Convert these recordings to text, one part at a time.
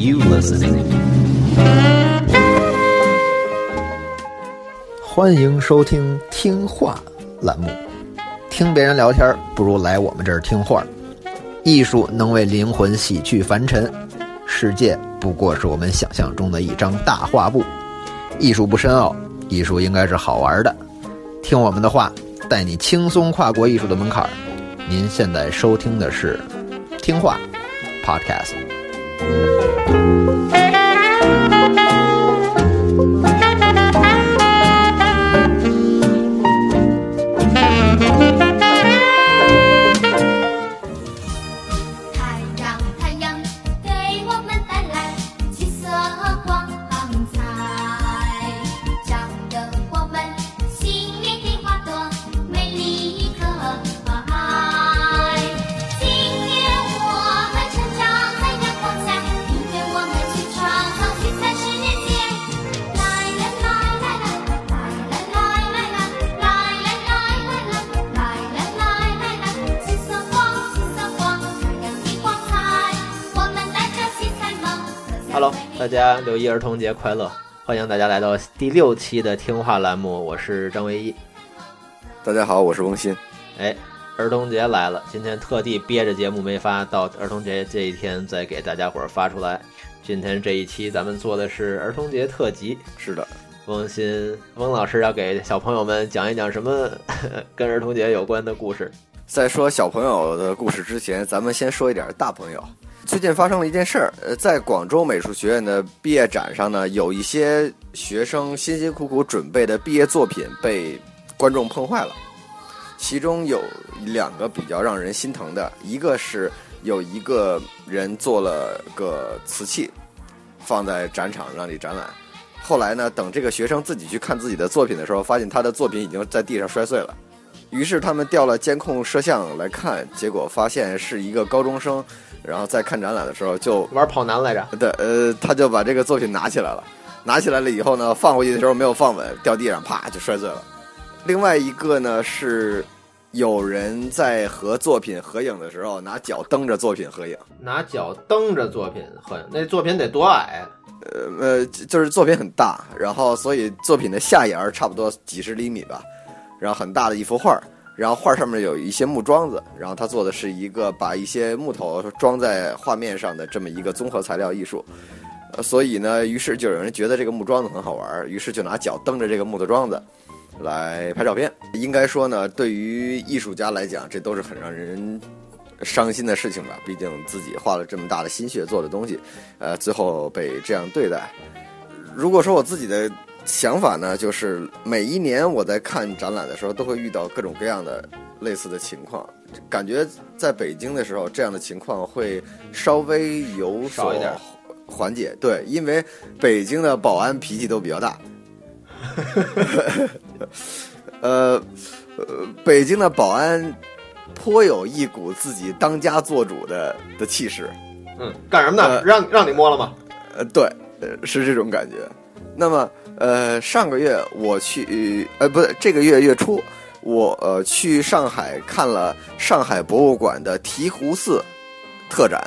ulysses 欢迎收听听话栏目。听别人聊天，不如来我们这儿听话。艺术能为灵魂洗去凡尘，世界不过是我们想象中的一张大画布。艺术不深奥，艺术应该是好玩的。听我们的话，带你轻松跨过艺术的门槛。您现在收听的是《听话 Podcast》。家六一儿童节快乐！欢迎大家来到第六期的听话栏目，我是张唯一。大家好，我是翁鑫。哎，儿童节来了，今天特地憋着节目没发，到儿童节这一天再给大家伙儿发出来。今天这一期咱们做的是儿童节特辑，是的，翁鑫翁老师要给小朋友们讲一讲什么 跟儿童节有关的故事。在说小朋友的故事之前，咱们先说一点大朋友。最近发生了一件事儿，呃，在广州美术学院的毕业展上呢，有一些学生辛辛苦苦准备的毕业作品被观众碰坏了。其中有两个比较让人心疼的，一个是有一个人做了个瓷器，放在展场让你展览。后来呢，等这个学生自己去看自己的作品的时候，发现他的作品已经在地上摔碎了。于是他们调了监控摄像来看，结果发现是一个高中生，然后在看展览的时候就玩跑男来着，对呃，他就把这个作品拿起来了，拿起来了以后呢，放回去的时候没有放稳，掉地上啪就摔碎了。另外一个呢是有人在和作品合影的时候拿脚蹬着作品合影，拿脚蹬着作品合影，那作品得多矮？呃呃，就是作品很大，然后所以作品的下沿差不多几十厘米吧，然后很大的一幅画，然后画上面有一些木桩子，然后他做的是一个把一些木头装在画面上的这么一个综合材料艺术。呃，所以呢，于是就有人觉得这个木桩子很好玩，于是就拿脚蹬着这个木头桩子来拍照片。应该说呢，对于艺术家来讲，这都是很让人伤心的事情吧。毕竟自己花了这么大的心血做的东西，呃，最后被这样对待。如果说我自己的想法呢，就是每一年我在看展览的时候，都会遇到各种各样的类似的情况。感觉在北京的时候，这样的情况会稍微有所少一点缓解。对，因为北京的保安脾气都比较大。呃，呃，北京的保安颇有一股自己当家做主的的气势。嗯，干什么呢？呃让让你摸了吗？呃，对，呃，是这种感觉。那么，呃，上个月我去，呃，不对，这个月月初，我呃去上海看了上海博物馆的醍醐寺特展，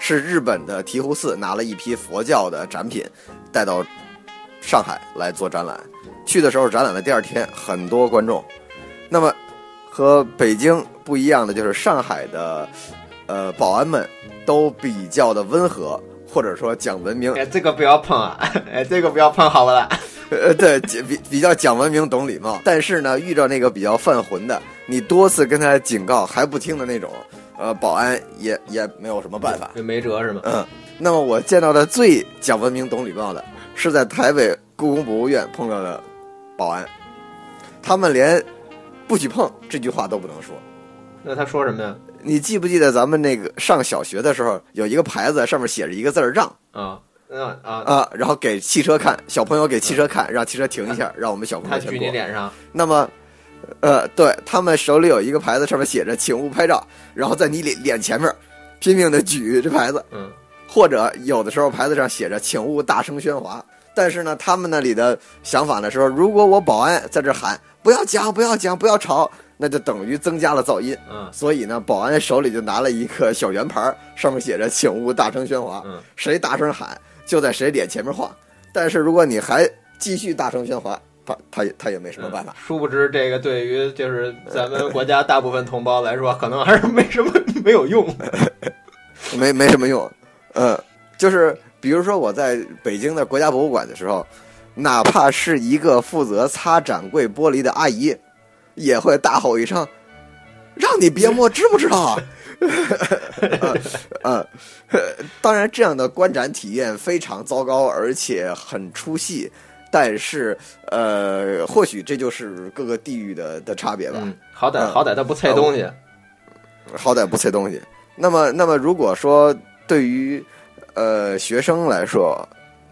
是日本的醍醐寺拿了一批佛教的展品带到上海来做展览。去的时候，展览的第二天，很多观众。那么和北京不一样的就是上海的呃保安们都比较的温和，或者说讲文明，哎，这个不要碰啊！哎，这个不要碰，好不啦？呃，对，比比较讲文明、懂礼貌。但是呢，遇到那个比较犯浑的，你多次跟他警告还不听的那种，呃，保安也也没有什么办法。这没辙是吗？嗯，那么我见到的最讲文明、懂礼貌的，是在台北故宫博物院碰到的保安，他们连不许碰这句话都不能说。那他说什么呀？你记不记得咱们那个上小学的时候，有一个牌子上面写着一个字儿“让啊，嗯啊，”啊，然后给汽车看，小朋友给汽车看，让汽车停一下，让我们小朋他举友先过。你脸上，那么，呃，对他们手里有一个牌子，上面写着“请勿拍照”，然后在你脸脸前面拼命的举这牌子，嗯，或者有的时候牌子上写着“请勿大声喧哗”。但是呢，他们那里的想法呢是说，如果我保安在这喊“不要讲，不要讲，不要吵”，那就等于增加了噪音。嗯。所以呢，保安手里就拿了一个小圆盘，上面写着“请勿大声喧哗”，嗯。谁大声喊就在谁脸前面画。但是如果你还继续大声喧哗，他他也他也没什么办法。殊不知这个对于就是咱们国家大部分同胞来说，可能还是没什么没有用。没没什么用。嗯，就是比如说我在北京的国家博物馆的时候，哪怕是一个负责擦展柜玻璃的阿姨，也会大吼一声：“让你别摸，知不知道啊？”嗯 嗯，当然，这样的观展体验非常糟糕，而且很出戏。但是，呃，或许这就是各个地域的的差别吧。嗯，好歹嗯好歹他不猜东西。好歹不拆东西。那么，那么如果说对于呃学生来说，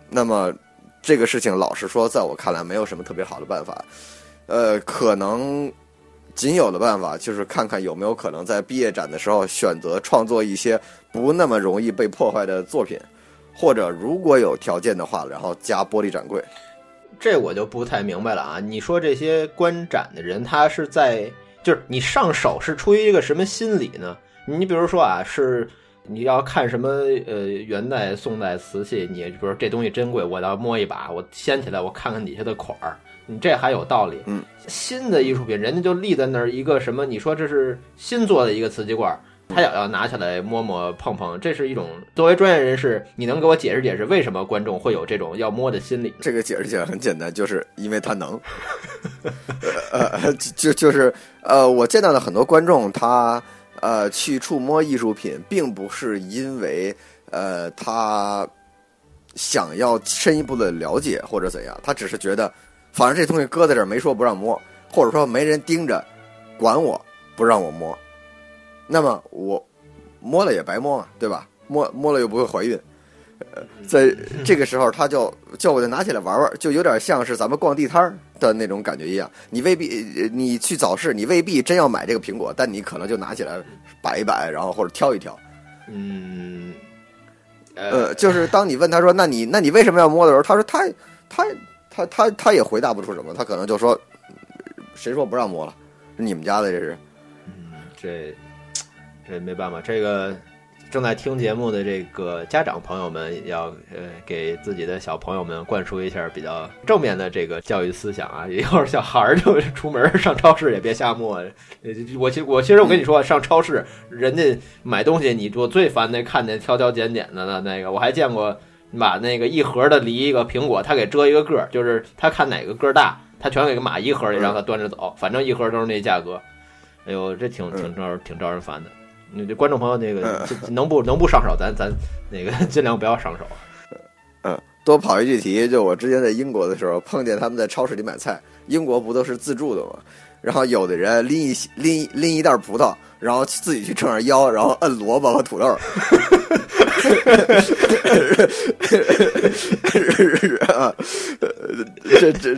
那么这个事情，老实说，在我看来，没有什么特别好的办法。呃，可能仅有的办法就是看看有没有可能在毕业展的时候选择创作一些不那么容易被破坏的作品，或者如果有条件的话，然后加玻璃展柜。这我就不太明白了啊！你说这些观展的人，他是在就是你上手是出于一个什么心理呢？你比如说啊，是你要看什么呃元代、宋代瓷器，你比如说这东西珍贵，我要摸一把，我掀起来，我看看底下的款儿，你这还有道理。嗯，新的艺术品，人家就立在那儿一个什么？你说这是新做的一个瓷器罐儿。他也要拿起来摸摸碰碰，这是一种作为专业人士，你能给我解释解释为什么观众会有这种要摸的心理？这个解释起来很简单，就是因为他能。呃，就就是呃，我见到的很多观众，他呃去触摸艺术品，并不是因为呃他想要深一步的了解或者怎样，他只是觉得，反正这东西搁在这儿没说不让摸，或者说没人盯着管我不让我摸，那么我摸了也白摸嘛，对吧？摸摸了又不会怀孕。呃在这个时候，他就叫我就拿起来玩玩，就有点像是咱们逛地摊儿的那种感觉一样。你未必呃你去早市，你未必真要买这个苹果，但你可能就拿起来摆一摆，然后或者挑一挑。嗯，呃，就是当你问他说：“那你那你为什么要摸的时候？”他说他他他他他也回答不出什么，他可能就说：“谁说不让摸了？是你们家的这是。这这没办法，这个正在听节目的这个家长朋友们要呃给自己的小朋友们灌输一下比较正面的这个教育思想啊。要是小孩儿就出门上超市也别瞎摸。呃我其我其实我跟你说，上超市人家买东西，你我最烦那看见挑挑拣拣的了。那个我还见过把那个一盒的梨一个苹果，他给遮一个个儿，就是他看哪个个儿大，他全给码一盒里让他端着走，反正一盒都是那价格。哎呦，这挺挺招挺招人烦的。你这观众朋友，那个这能不能不上手，咱咱那个尽量不要上手。嗯，多跑一句题，就我之前在英国的时候，碰见他们在超市里买菜，英国不都是自助的吗？然后有的人拎一拎拎一袋葡萄，然后自己去撑上腰，然后摁萝卜和土豆。啊，这这，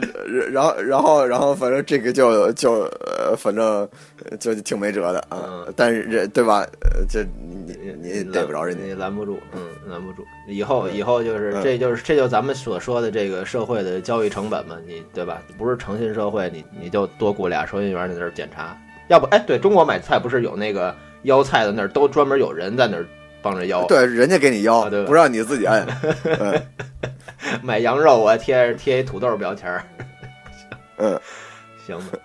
然后然后然后，反正这个就就呃，反正就挺没辙的啊。嗯但是这对吧？呃，这你你也逮不着人家。你拦不住，嗯，拦不住。以后以后就是，嗯这就是这就是咱们所说的这个社会的交易成本嘛，你对吧？不是诚信社会，你你就多雇俩收银员在那儿检查。要不，哎，对中国买菜不是有那个腰菜的那儿都专门有人在那儿帮着腰。对，人家给你腰啊对，不让你自己摁。嗯买羊肉我贴贴一土豆标签儿。嗯，行吧，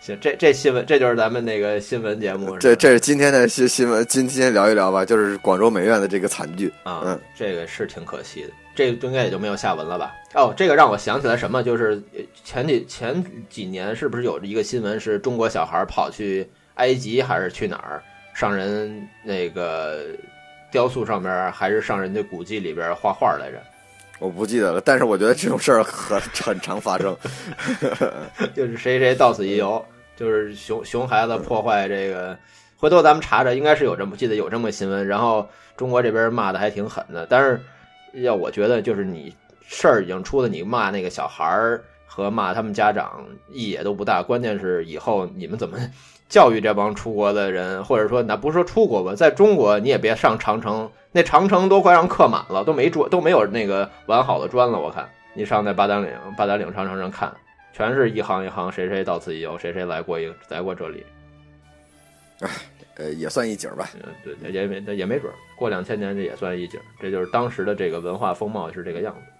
行，这这新闻这就是咱们那个新闻节目。这这是今天的新新闻，今天聊一聊吧，就是广州美院的这个惨剧。啊，嗯这个是挺可惜的，这个应该也就没有下文了吧？哦，这个让我想起来什么，就是呃前几前几年是不是有一个新闻，是中国小孩跑去埃及还是去哪儿上人那个雕塑上面，还是上人家古迹里边画画来着？我不记得了，但是我觉得这种事儿很 很常发生。就是谁谁到此一游，就是熊熊孩子破坏这个。回头咱们查查，应该是有这么记得有这么个新闻。然后中国这边骂的还挺狠的，但是要我觉得就是你事儿已经出了，你骂那个小孩儿和骂他们家长意义也都不大。关键是以后你们怎么教育这帮出国的人，或者说那不是说出国吧，在中国你也别上长城，那长城都快让刻满了，都没砖都没有那个完好的砖了。我看你上那八达岭八达岭长城上看。全是一行一行，谁谁到此一游，谁谁来过一来过这里，呃，也算一景吧。嗯，对，也没也没准儿，过两千年这也算一景，这就是当时的这个文化风貌是这个样子。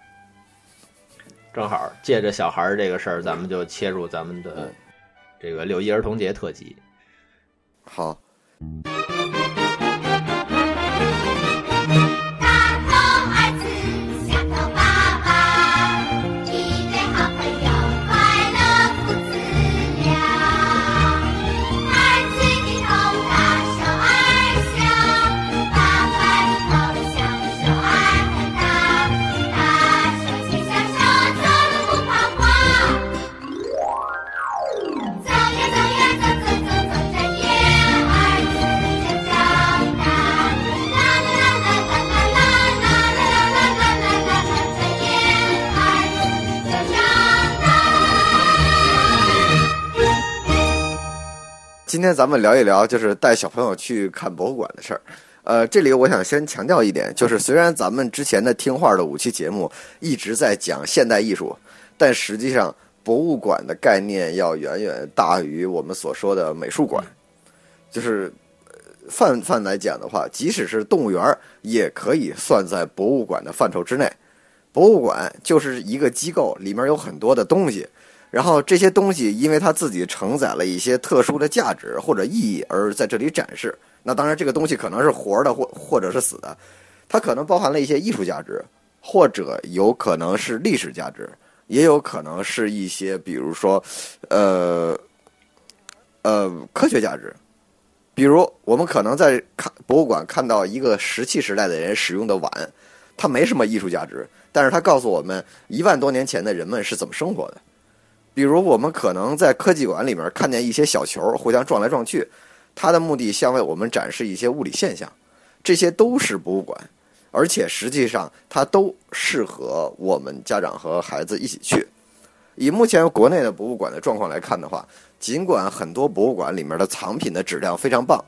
正好借着小孩儿这个事儿，咱们就切入咱们的嗯这个六一儿童节特辑。好，今天咱们聊一聊，就是带小朋友去看博物馆的事儿。呃，这里我想先强调一点，就是虽然咱们之前的听话的五期节目一直在讲现代艺术，但实际上博物馆的概念要远远大于我们所说的美术馆。就是泛泛来讲的话，即使是动物园也可以算在博物馆的范畴之内。博物馆就是一个机构，里面有很多的东西，然后这些东西因为它自己承载了一些特殊的价值或者意义，而在这里展示。那当然，这个东西可能是活的，或或者是死的，它可能包含了一些艺术价值，或者有可能是历史价值，也有可能是一些比如说，呃，呃，科学价值。比如，我们可能在看博物馆看到一个石器时代的人使用的碗，它没什么艺术价值，但是它告诉我们一万多年前的人们是怎么生活的。比如，我们可能在科技馆里面看见一些小球互相撞来撞去，它的目的像为我们展示一些物理现象，这些都是博物馆，而且实际上它都适合我们家长和孩子一起去。以目前国内的博物馆的状况来看的话，尽管很多博物馆里面的藏品的质量非常棒，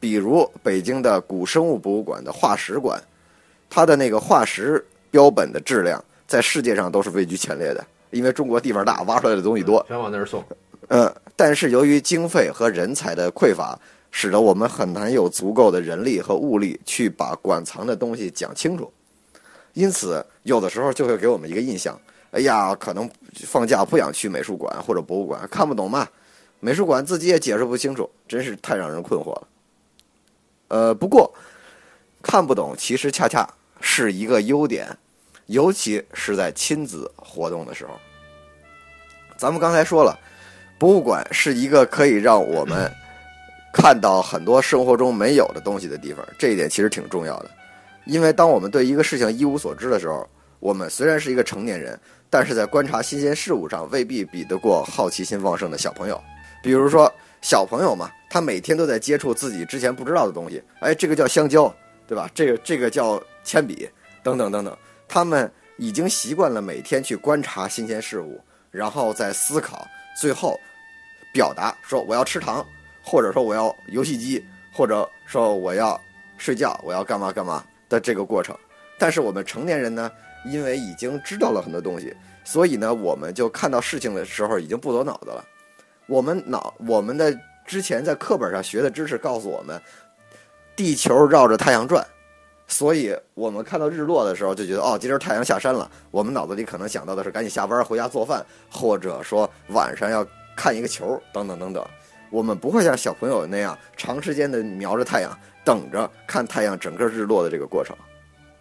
比如北京的古生物博物馆的化石馆，它的那个化石标本的质量在世界上都是位居前列的，因为中国地方大，挖出来的东西多。全往那儿送。呃，但是由于经费和人才的匮乏，使得我们很难有足够的人力和物力去把馆藏的东西讲清楚，因此有的时候就会给我们一个印象：哎呀，可能放假不想去美术馆或者博物馆，看不懂嘛，美术馆自己也解释不清楚，真是太让人困惑了。呃，不过看不懂其实恰恰是一个优点，尤其是在亲子活动的时候。咱们刚才说了。博物馆是一个可以让我们看到很多生活中没有的东西的地方，这一点其实挺重要的。因为当我们对一个事情一无所知的时候，我们虽然是一个成年人，但是在观察新鲜事物上未必比得过好奇心旺盛的小朋友。比如说小朋友嘛，他每天都在接触自己之前不知道的东西，哎，这个叫香蕉，对吧？这个这个叫铅笔，等等等等，他们已经习惯了每天去观察新鲜事物，然后再思考，最后表达说我要吃糖，或者说我要游戏机，或者说我要睡觉，我要干嘛干嘛的这个过程。但是我们成年人呢，因为已经知道了很多东西，所以呢，我们就看到事情的时候已经不走脑子了。我们脑我们的之前在课本上学的知识告诉我们，地球绕着太阳转，所以我们看到日落的时候就觉得哦，今儿太阳下山了。我们脑子里可能想到的是赶紧下班回家做饭，或者说晚上要看一个球等等等等。我们不会像小朋友那样长时间的瞄着太阳，等着看太阳整个日落的这个过程。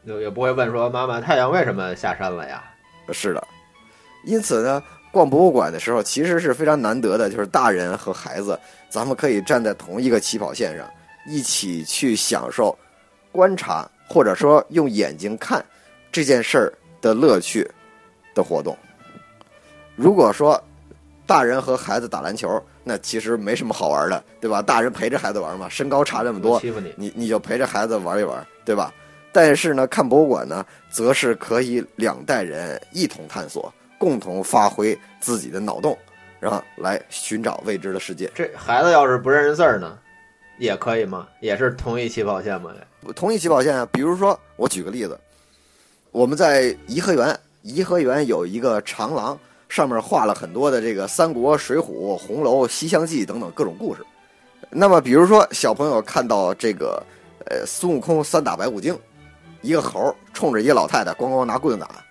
就也不会问说妈妈太阳为什么下山了呀？是的，因此呢，逛博物馆的时候其实是非常难得的，就是大人和孩子，咱们可以站在同一个起跑线上，一起去享受观察，或者说用眼睛看这件事儿的乐趣的活动。如果说大人和孩子打篮球，那其实没什么好玩的，对吧？大人陪着孩子玩嘛，身高差这么多，欺负你，你你就陪着孩子玩一玩，对吧？但是呢，看博物馆呢，则是可以两代人一同探索，共同发挥自己的脑洞，然后来寻找未知的世界。这孩子要是不认识字儿呢，也可以吗？也是同一起跑线吗？同一起跑线啊，比如说我举个例子，我们在颐和园，颐和园有一个长廊，上面画了很多的这个三国、水浒、红楼、西厢记等等各种故事。那么，比如说小朋友看到这个，呃，孙悟空三打白骨精，一个猴冲着一个老太太咣咣拿棍子打，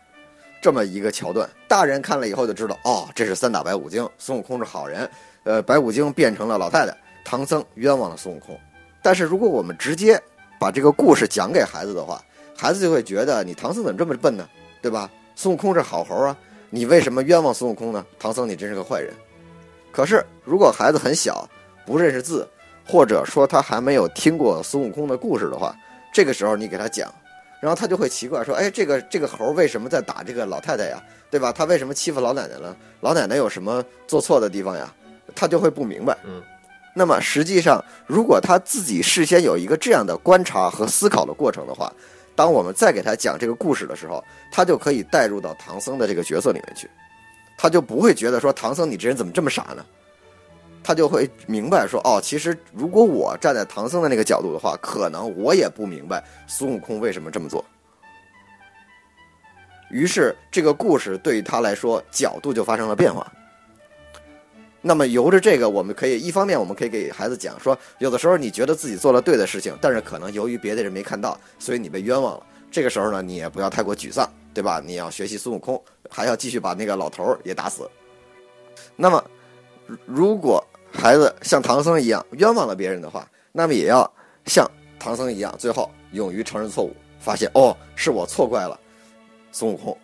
这么一个桥段，大人看了以后就知道，哦，这是三打白骨精，孙悟空是好人，呃，白骨精变成了老太太，唐僧冤枉了孙悟空。但是如果我们直接把这个故事讲给孩子的话，孩子就会觉得你唐僧怎么这么笨呢？对吧？孙悟空是好猴啊，你为什么冤枉孙悟空呢？唐僧你真是个坏人。可是如果孩子很小，不认识字，或者说他还没有听过孙悟空的故事的话，这个时候你给他讲，然后他就会奇怪说：“哎，这个这个猴为什么在打这个老太太呀？对吧？他为什么欺负老奶奶了？老奶奶有什么做错的地方呀？”他就会不明白。嗯。那么实际上，如果他自己事先有一个这样的观察和思考的过程的话，当我们再给他讲这个故事的时候，他就可以带入到唐僧的这个角色里面去，他就不会觉得说唐僧你这人怎么这么傻呢？他就会明白说，哦，其实如果我站在唐僧的那个角度的话，可能我也不明白孙悟空为什么这么做。于是这个故事对于他来说角度就发生了变化。那么由着这个，我们可以一方面我们可以给孩子讲说，有的时候你觉得自己做了对的事情，但是可能由于别的人没看到，所以你被冤枉了。这个时候呢，你也不要太过沮丧，对吧？你要学习孙悟空，还要继续把那个老头儿也打死。那么，如果孩子像唐僧一样冤枉了别人的话，那么也要像唐僧一样，最后勇于承认错误，发现哦是我错怪了孙悟空。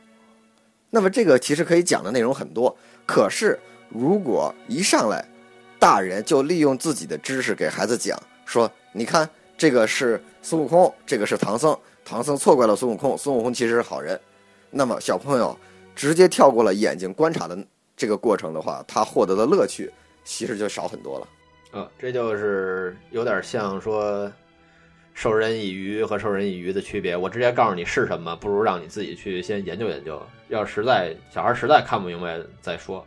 那么这个其实可以讲的内容很多，可是如果一上来大人就利用自己的知识给孩子讲说，你看这个是孙悟空，这个是唐僧，唐僧错怪了孙悟空，孙悟空其实是好人，那么小朋友直接跳过了眼睛观察的这个过程的话，他获得的乐趣。其实就少很多了，啊，这就是有点像说授人以鱼和授人以渔的区别。我直接告诉你是什么，不如让你自己去先研究研究。要实在小孩实在看不明白再说。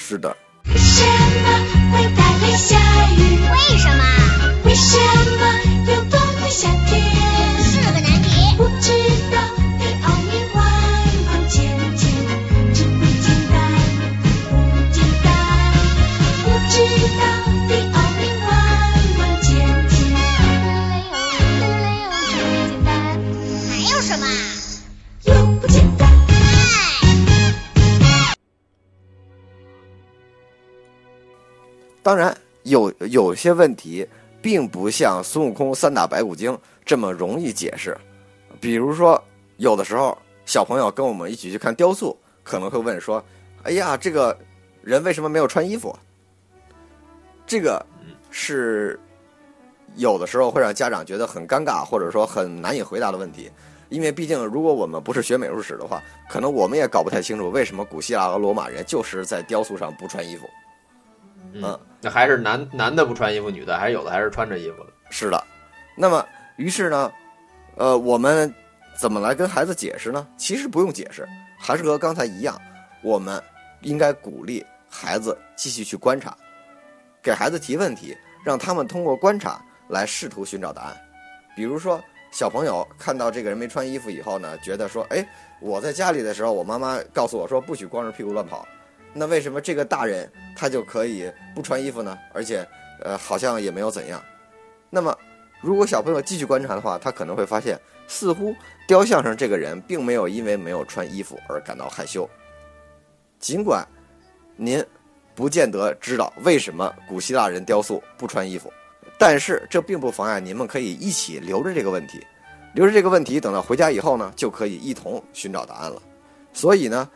是的。为什么会带来下雨？为什么？为什么当然，有有些问题并不像孙悟空三打白骨精这么容易解释。比如说，有的时候小朋友跟我们一起去看雕塑，可能会问说：“哎呀，这个人为什么没有穿衣服？”这个是有的时候会让家长觉得很尴尬，或者说很难以回答的问题。因为毕竟，如果我们不是学美术史的话，可能我们也搞不太清楚为什么古希腊和罗马人就是在雕塑上不穿衣服。嗯，那还是男男的不穿衣服，女的还是有的还是穿着衣服的。是的，那么于是呢，呃，我们怎么来跟孩子解释呢？其实不用解释，还是和刚才一样，我们应该鼓励孩子继续去观察，给孩子提问题，让他们通过观察来试图寻找答案。比如说，小朋友看到这个人没穿衣服以后呢，觉得说，哎，我在家里的时候，我妈妈告诉我说不许光着屁股乱跑，那为什么这个大人他就可以不穿衣服呢？而且，呃，好像也没有怎样。那么，如果小朋友继续观察的话，他可能会发现，似乎雕像上这个人并没有因为没有穿衣服而感到害羞。尽管您不见得知道为什么古希腊人雕塑不穿衣服，但是这并不妨碍你们可以一起留着这个问题，留着这个问题，等到回家以后呢，就可以一同寻找答案了。所以呢，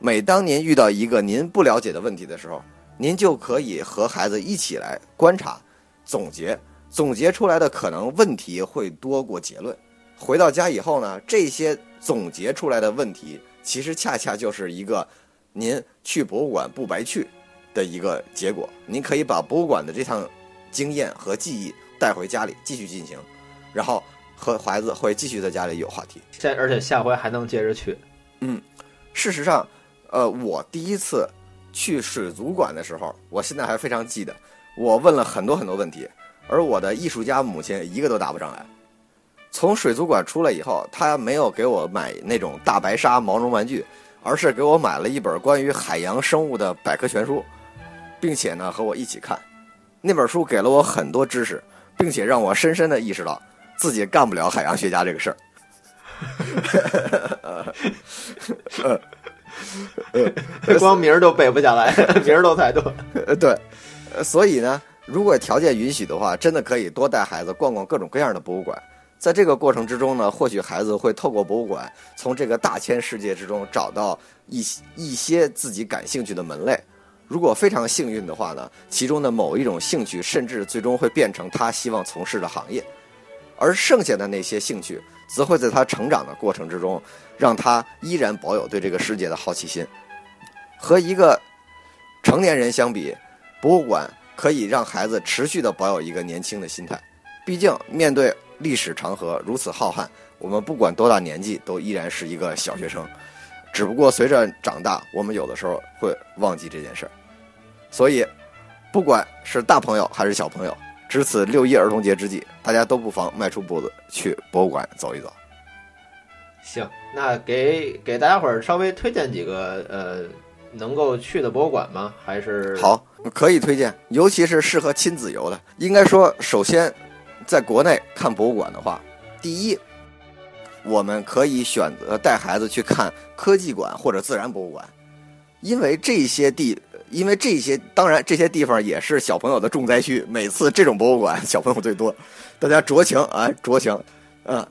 每当您遇到一个您不了解的问题的时候，您就可以和孩子一起来观察、总结，总结出来的可能问题会多过结论。回到家以后呢，这些总结出来的问题，其实恰恰就是一个您去博物馆不白去的一个结果。您可以把博物馆的这趟经验和记忆带回家里继续进行，然后和孩子会继续在家里有话题。下而且下回还能接着去。嗯事实上，呃，我第一次去水族馆的时候，我现在还非常记得，我问了很多很多问题，而我的艺术家母亲一个都答不上来。从水族馆出来以后，她没有给我买那种大白鲨毛绒玩具，而是给我买了一本关于海洋生物的百科全书，并且呢和我一起看。那本书给了我很多知识，并且让我深深的意识到自己干不了海洋学家这个事儿。光名儿都背不下来，名儿都太多。对，所以呢，如果条件允许的话，真的可以多带孩子逛逛各种各样的博物馆。在这个过程之中呢，或许孩子会透过博物馆，从这个大千世界之中找到一些一些自己感兴趣的门类。如果非常幸运的话呢，其中的某一种兴趣，甚至最终会变成他希望从事的行业。而剩下的那些兴趣，则会在他成长的过程之中，让他依然保有对这个世界的好奇心。和一个成年人相比，博物馆可以让孩子持续的保有一个年轻的心态。毕竟，面对历史长河如此浩瀚，我们不管多大年纪，都依然是一个小学生。只不过随着长大，我们有的时候会忘记这件事儿。所以，不管是大朋友还是小朋友，值此六一儿童节之际，大家都不妨迈出步子去博物馆走一走。行，那给给大家伙儿稍微推荐几个呃能够去的博物馆吗？还是好，可以推荐，尤其是适合亲子游的。应该说，首先，在国内看博物馆的话，第一，我们可以选择带孩子去看科技馆或者自然博物馆，因为这些地，因为这些，当然这些地方也是小朋友的重灾区。每次这种博物馆小朋友最多，大家酌情啊，酌情。嗯，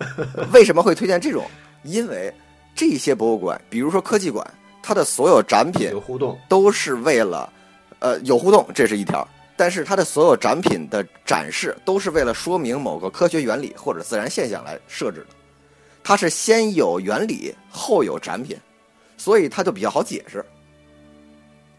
为什么会推荐这种？因为这些博物馆，比如说科技馆，它的所有展品有互动？都是为了，呃，有互动，这是一条。但是它的所有展品的展示都是为了说明某个科学原理或者自然现象来设置的，它是先有原理后有展品，所以它就比较好解释。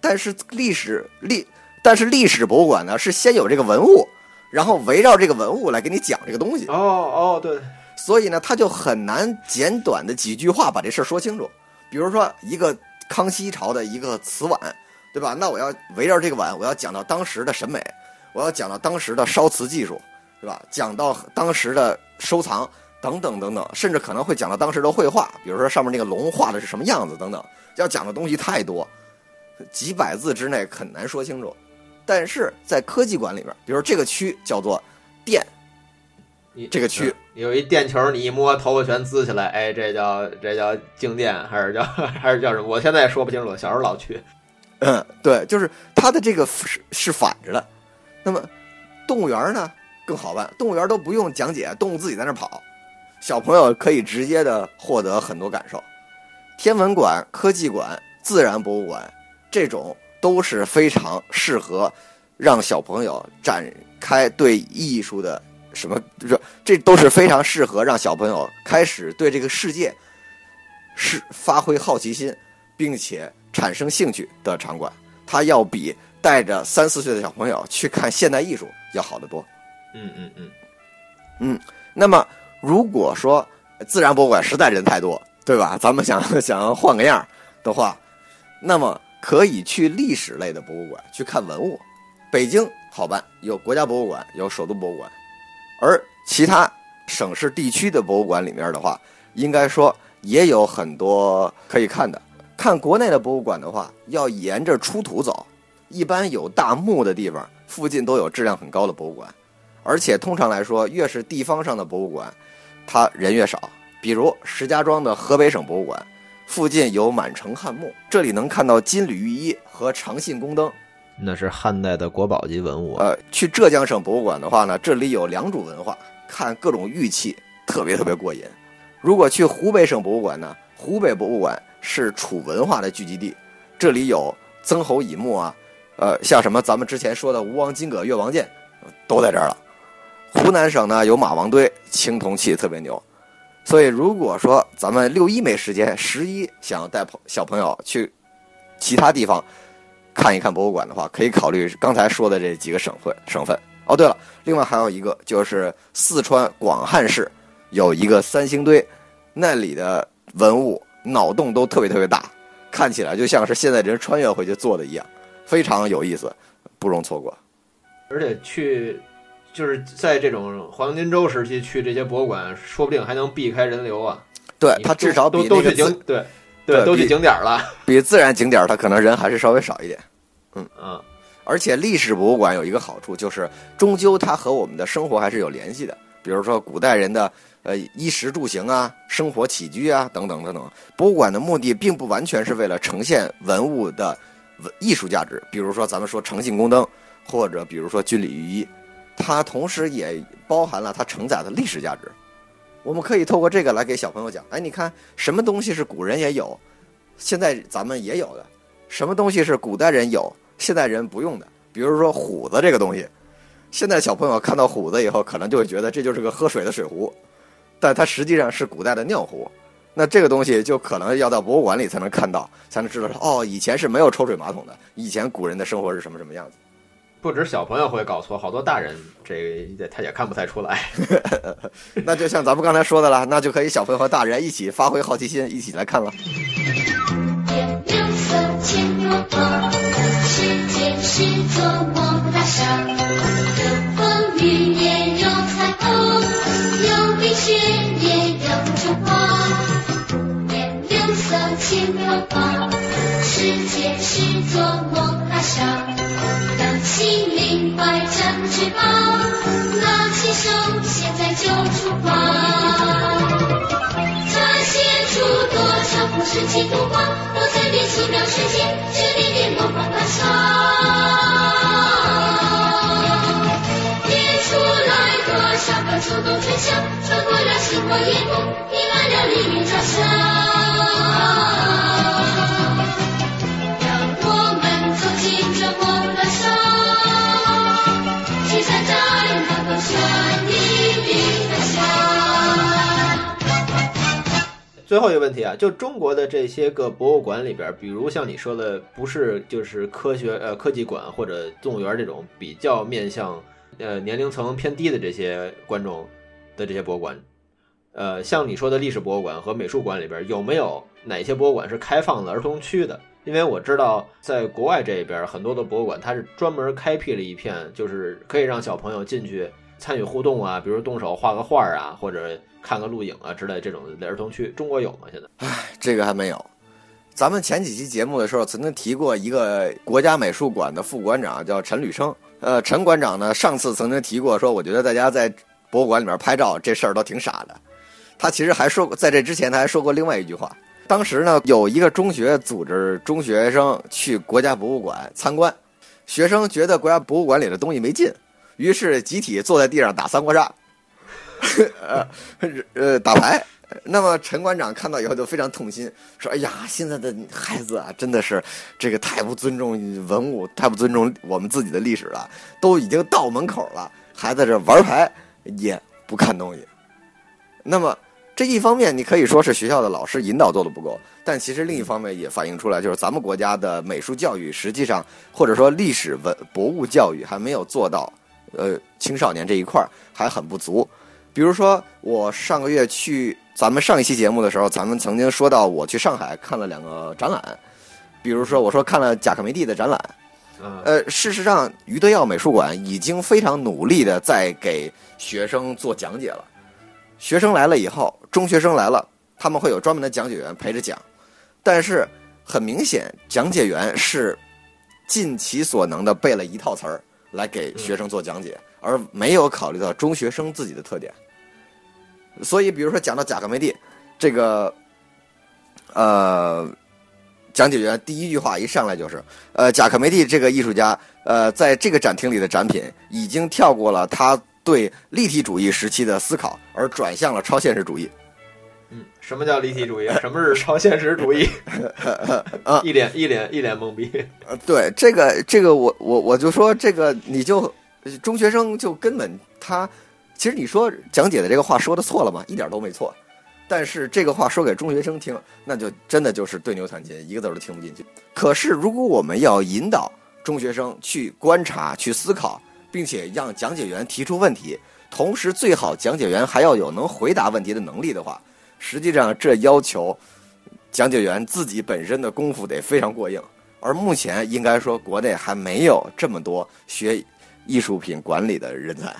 但是历史历，但是历史博物馆呢是先有这个文物，然后围绕这个文物来给你讲这个东西。哦哦，对，所以呢，他就很难简短的几句话把这事儿说清楚。比如说一个康熙朝的一个瓷碗，对吧？那我要围绕这个碗，我要讲到当时的审美，我要讲到当时的烧瓷技术，对吧？讲到当时的收藏等等等等，甚至可能会讲到当时的绘画，比如说上面那个龙画的是什么样子等等。要讲的东西太多，几百字之内很难说清楚。但是在科技馆里边，比如这个区叫做电，这个区嗯有一电球，你一摸头发全滋起来，哎，这叫这叫静电，还是叫还是叫什么？我现在也说不清楚，小时候老去。嗯，对，就是它的这个是是反着的。那么动物园呢更好办，动物园都不用讲解，动物自己在那儿跑，小朋友可以直接的获得很多感受。天文馆、科技馆、自然博物馆这种都是非常适合让小朋友展开对艺术的什么，这这都是非常适合让小朋友开始对这个世界是发挥好奇心，并且产生兴趣的场馆。它要比带着三四岁的小朋友去看现代艺术要好得多。嗯嗯嗯，嗯，那么如果说自然博物馆实在人太多，对吧？咱们想 想换个样儿的话，那么可以去历史类的博物馆去看文物。北京好办，有国家博物馆，有首都博物馆，而其他省市地区的博物馆里面的话，应该说也有很多可以看的。看国内的博物馆的话，要沿着出土走，一般有大墓的地方，附近都有质量很高的博物馆。而且通常来说，越是地方上的博物馆，它人越少。比如石家庄的河北省博物馆，附近有满城汉墓，这里能看到金缕玉衣和长信宫灯。那是汉代的国宝级文物。呃，去浙江省博物馆的话呢，这里有良渚文化，看各种玉器，特别特别过瘾。如果去湖北省博物馆呢，湖北博物馆是楚文化的聚集地，这里有曾侯乙墓啊，呃，像什么咱们之前说的吴王金戈、越王剑，都在这儿了。湖南省呢有马王堆，青铜器特别牛。所以如果说咱们六一没时间，十一想要带朋小朋友去其他地方看一看博物馆的话，可以考虑刚才说的这几个省会省份。哦，对了，另外还有一个就是四川广汉市有一个三星堆，那里的文物脑洞都特别特别大，看起来就像是现在人穿越回去做的一样，非常有意思，不容错过。而且去就是在这种黄金周时期去这些博物馆，说不定还能避开人流啊。对它至少比那个自景对对都去景点儿了。比自然景点儿，它可能人还是稍微少一点。嗯嗯，而且历史博物馆有一个好处，就是终究它和我们的生活还是有联系的。比如说古代人的呃衣食住行啊、生活起居啊等等等等。博物馆的目的并不完全是为了呈现文物的文艺术价值，比如说咱们说诚信宫灯，或者比如说军礼御衣，它同时也包含了它承载的历史价值。我们可以透过这个来给小朋友讲，哎，你看什么东西是古人也有，现在咱们也有的，什么东西是古代人有，现代人不用的。比如说虎子这个东西，现在小朋友看到虎子以后，可能就会觉得这就是个喝水的水壶，但它实际上是古代的尿壶。那这个东西就可能要到博物馆里才能看到，才能知道哦，以前是没有抽水马桶的，以前古人的生活是什么什么样子。不止小朋友会搞错，好多大人这个他也看不太出来。那就像咱们刚才说的了，那就可以小朋友和大人一起发挥好奇心，一起来看了。颜六色世界是座。有风雨也有彩虹，有冰雪也有春光。颜六色千朵花，世界是座梦大厦。让心灵怀着翅膀，拿起手，现在就出发。展现出多少不世奇图画，我在变奇妙世界，这里变梦幻大厦。变出来多少个触动春夏，穿过了星光。夜幕，迎来了黎明照射。最后一个问题啊，就中国的这些个博物馆里边，比如像你说的，不是就是科学呃科技馆或者动物园这种比较面向呃年龄层偏低的这些观众的这些博物馆，呃，像你说的历史博物馆和美术馆里边，有没有哪些博物馆是开放了儿童区的？因为我知道在国外这边很多的博物馆，它是专门开辟了一片，就是可以让小朋友进去参与互动啊，比如动手画个画啊，或者看个录影啊之类这种的儿童区。中国有吗？现在唉？这个还没有。咱们前几期节目的时候曾经提过一个国家美术馆的副馆长叫陈履生。呃，陈馆长呢上次曾经提过说，我觉得大家在博物馆里面拍照这事儿都挺傻的。他其实还说过，在这之前他还说过另外一句话。当时呢，有一个中学组织中学生去国家博物馆参观，学生觉得国家博物馆里的东西没劲，于是集体坐在地上打三国杀，呃呃打牌。那么陈馆长看到以后就非常痛心，说：“哎呀，现在的孩子啊，真的是这个太不尊重文物，太不尊重我们自己的历史了，都已经到门口了，还在这玩牌，也不看东西。”那么这一方面，你可以说是学校的老师引导做的不够，但其实另一方面也反映出来，就是咱们国家的美术教育实际上，或者说历史文博物教育还没有做到，呃，青少年这一块还很不足。比如说，我上个月去咱们上一期节目的时候，咱们曾经说到我去上海看了两个展览，比如说我说看了贾克梅蒂的展览，嗯，呃，事实上，余德耀美术馆已经非常努力的在给学生做讲解了。学生来了以后，中学生来了，他们会有专门的讲解员陪着讲，但是很明显，讲解员是尽其所能的背了一套词儿来给学生做讲解，而没有考虑到中学生自己的特点。所以，比如说讲到贾科梅蒂这个，呃，讲解员第一句话一上来就是，呃，贾克梅蒂这个艺术家，呃，在这个展厅里的展品已经跳过了他对立体主义时期的思考，而转向了超现实主义。嗯，什么叫立体主义？什么是超现实主义？啊 一脸一脸一脸懵逼。呃，对这个这个我我我就说这个你就中学生就根本他其实你说讲解的这个话说的错了吗？一点都没错，但是这个话说给中学生听，那就真的就是对牛弹琴，一个字都听不进去。可是如果我们要引导中学生去观察、去思考，并且让讲解员提出问题，同时最好讲解员还要有能回答问题的能力的话，实际上这要求讲解员自己本身的功夫得非常过硬。而目前应该说，国内还没有这么多学艺术品管理的人才，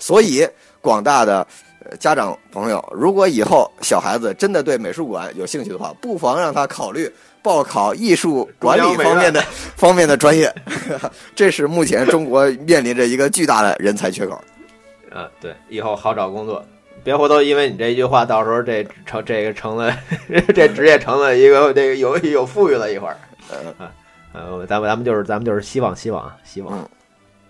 所以广大的呃家长朋友，如果以后小孩子真的对美术馆有兴趣的话，不妨让他考虑报考艺术管理方面的 方面的专业，这是目前中国面临着一个巨大的人才缺口。啊，对，以后好找工作，别回头因为你这一句话，到时候这成这个成了 这职业成了一个这个有有富裕了一会儿。啊，呃，咱们咱们就是咱们就是希望希望啊，希望。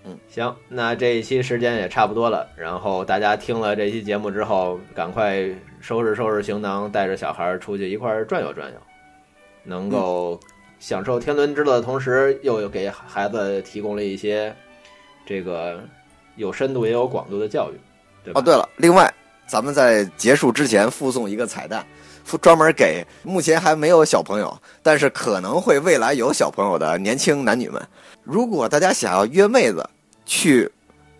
嗯嗯，行，那这一期时间也差不多了，然后大家听了这期节目之后，赶快收拾收拾行囊，带着小孩儿出去一块儿转悠转悠，能够享受天伦之乐的同时，又有给孩子提供了一些这个有深度也有广度的教育，对吧？哦，对了，另外，咱们在结束之前附送一个彩蛋，附专门给目前还没有小朋友，但是可能会未来有小朋友的年轻男女们。如果大家想要约妹子去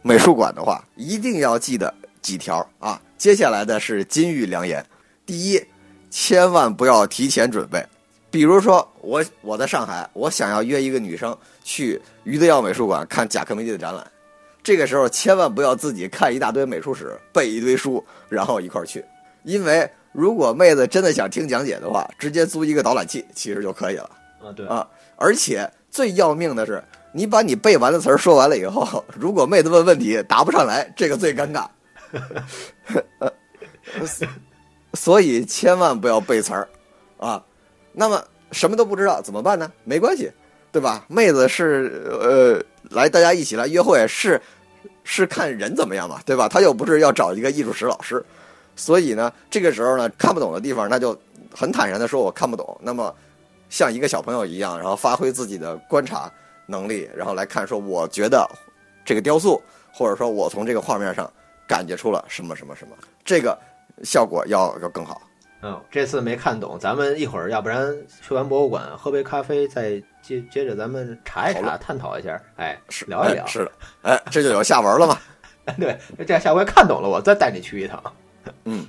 美术馆的话，一定要记得几条啊。接下来的是金玉良言：第一，千万不要提前准备。比如说，我我在上海，我想要约一个女生去余德耀美术馆看贾科梅蒂的展览，这个时候千万不要自己看一大堆美术史，背一堆书，然后一块儿去，因为如果妹子真的想听讲解的话，直接租一个导览器其实就可以了啊，对啊。而且最要命的是，你把你背完的词儿说完了以后，如果妹子问问题答不上来，这个最尴尬。呃 所以千万不要背词儿啊。那么什么都不知道怎么办呢？没关系，对吧？妹子是呃来大家一起来约会是是看人怎么样嘛，对吧？他又不是要找一个艺术史老师，所以呢，这个时候呢看不懂的地方，那就很坦然的说我看不懂。那么像一个小朋友一样，然后发挥自己的观察能力，然后来看说我觉得这个雕塑，或者说我从这个画面上感觉出了什么什么什么，这个效果要要更好。嗯，这次没看懂，咱们一会儿要不然去完博物馆喝杯咖啡，再接接着咱们查一查，探讨一下，哎，是 聊一聊哎。是的，哎，这就有下文了嘛。对，这样下回看懂了，我再带你去一趟。嗯，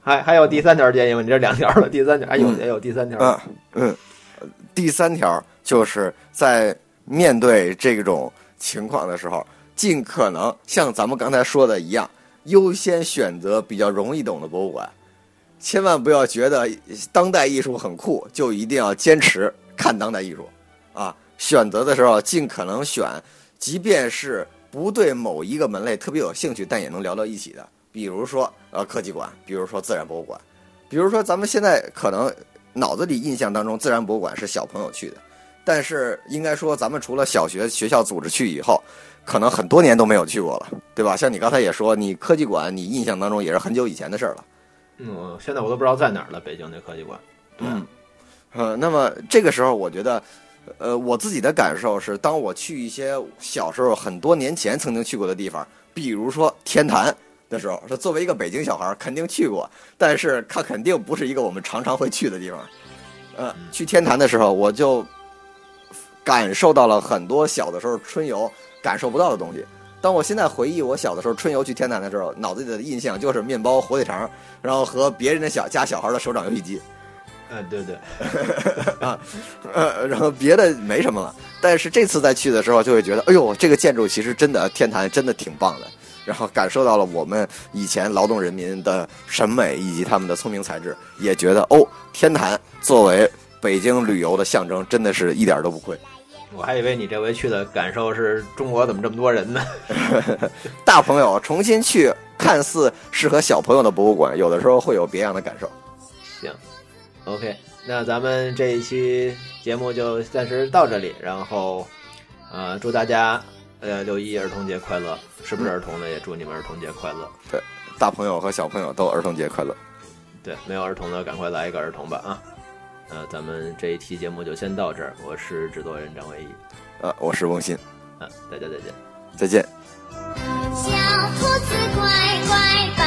还还有第三条建议吗？你这两条了，第三条还有嗯也有第三条。嗯嗯，第三条就是在面对这种情况的时候，尽可能像咱们刚才说的一样，优先选择比较容易懂的博物馆。千万不要觉得当代艺术很酷，就一定要坚持看当代艺术啊！选择的时候尽可能选，即便是不对某一个门类特别有兴趣，但也能聊到一起的，比如说呃科技馆，比如说自然博物馆，比如说咱们现在可能脑子里印象当中，自然博物馆是小朋友去的，但是应该说，咱们除了小学学校组织去以后，可能很多年都没有去过了，对吧？像你刚才也说，你科技馆，你印象当中也是很久以前的事儿了。嗯，现在我都不知道在哪儿了，北京那科技馆。对嗯，呃，那么这个时候，我觉得，呃，我自己的感受是，当我去一些小时候很多年前曾经去过的地方，比如说天坛的时候，是作为一个北京小孩儿肯定去过，但是它肯定不是一个我们常常会去的地方。呃，去天坛的时候，我就感受到了很多小的时候春游感受不到的东西。当我现在回忆我小的时候春游去天坛的时候，脑子里的印象就是面包、火腿肠，然后和别人的小家小孩的手掌游戏机。嗯，对对，呃，然后别的没什么了。但是这次再去的时候，就会觉得，哎呦，这个建筑其实真的天坛真的挺棒的。然后感受到了我们以前劳动人民的审美以及他们的聪明才智，也觉得哦，天坛作为北京旅游的象征，真的是一点都不亏。我还以为你这回去的感受是中国怎么这么多人呢？大朋友重新去看似适合小朋友的博物馆，有的时候会有别样的感受。行，OK，那咱们这一期节目就暂时到这里，然后，呃，祝大家呃六一儿童节快乐，是不是儿童的也祝你们儿童节快乐。对大朋友和小朋友都儿童节快乐。对，没有儿童的赶快来一个儿童吧啊！呃，咱们这一期节目就先到这儿，我是制作人张唯一，呃，我是翁鑫，啊，大家再见。再见。小兔子乖乖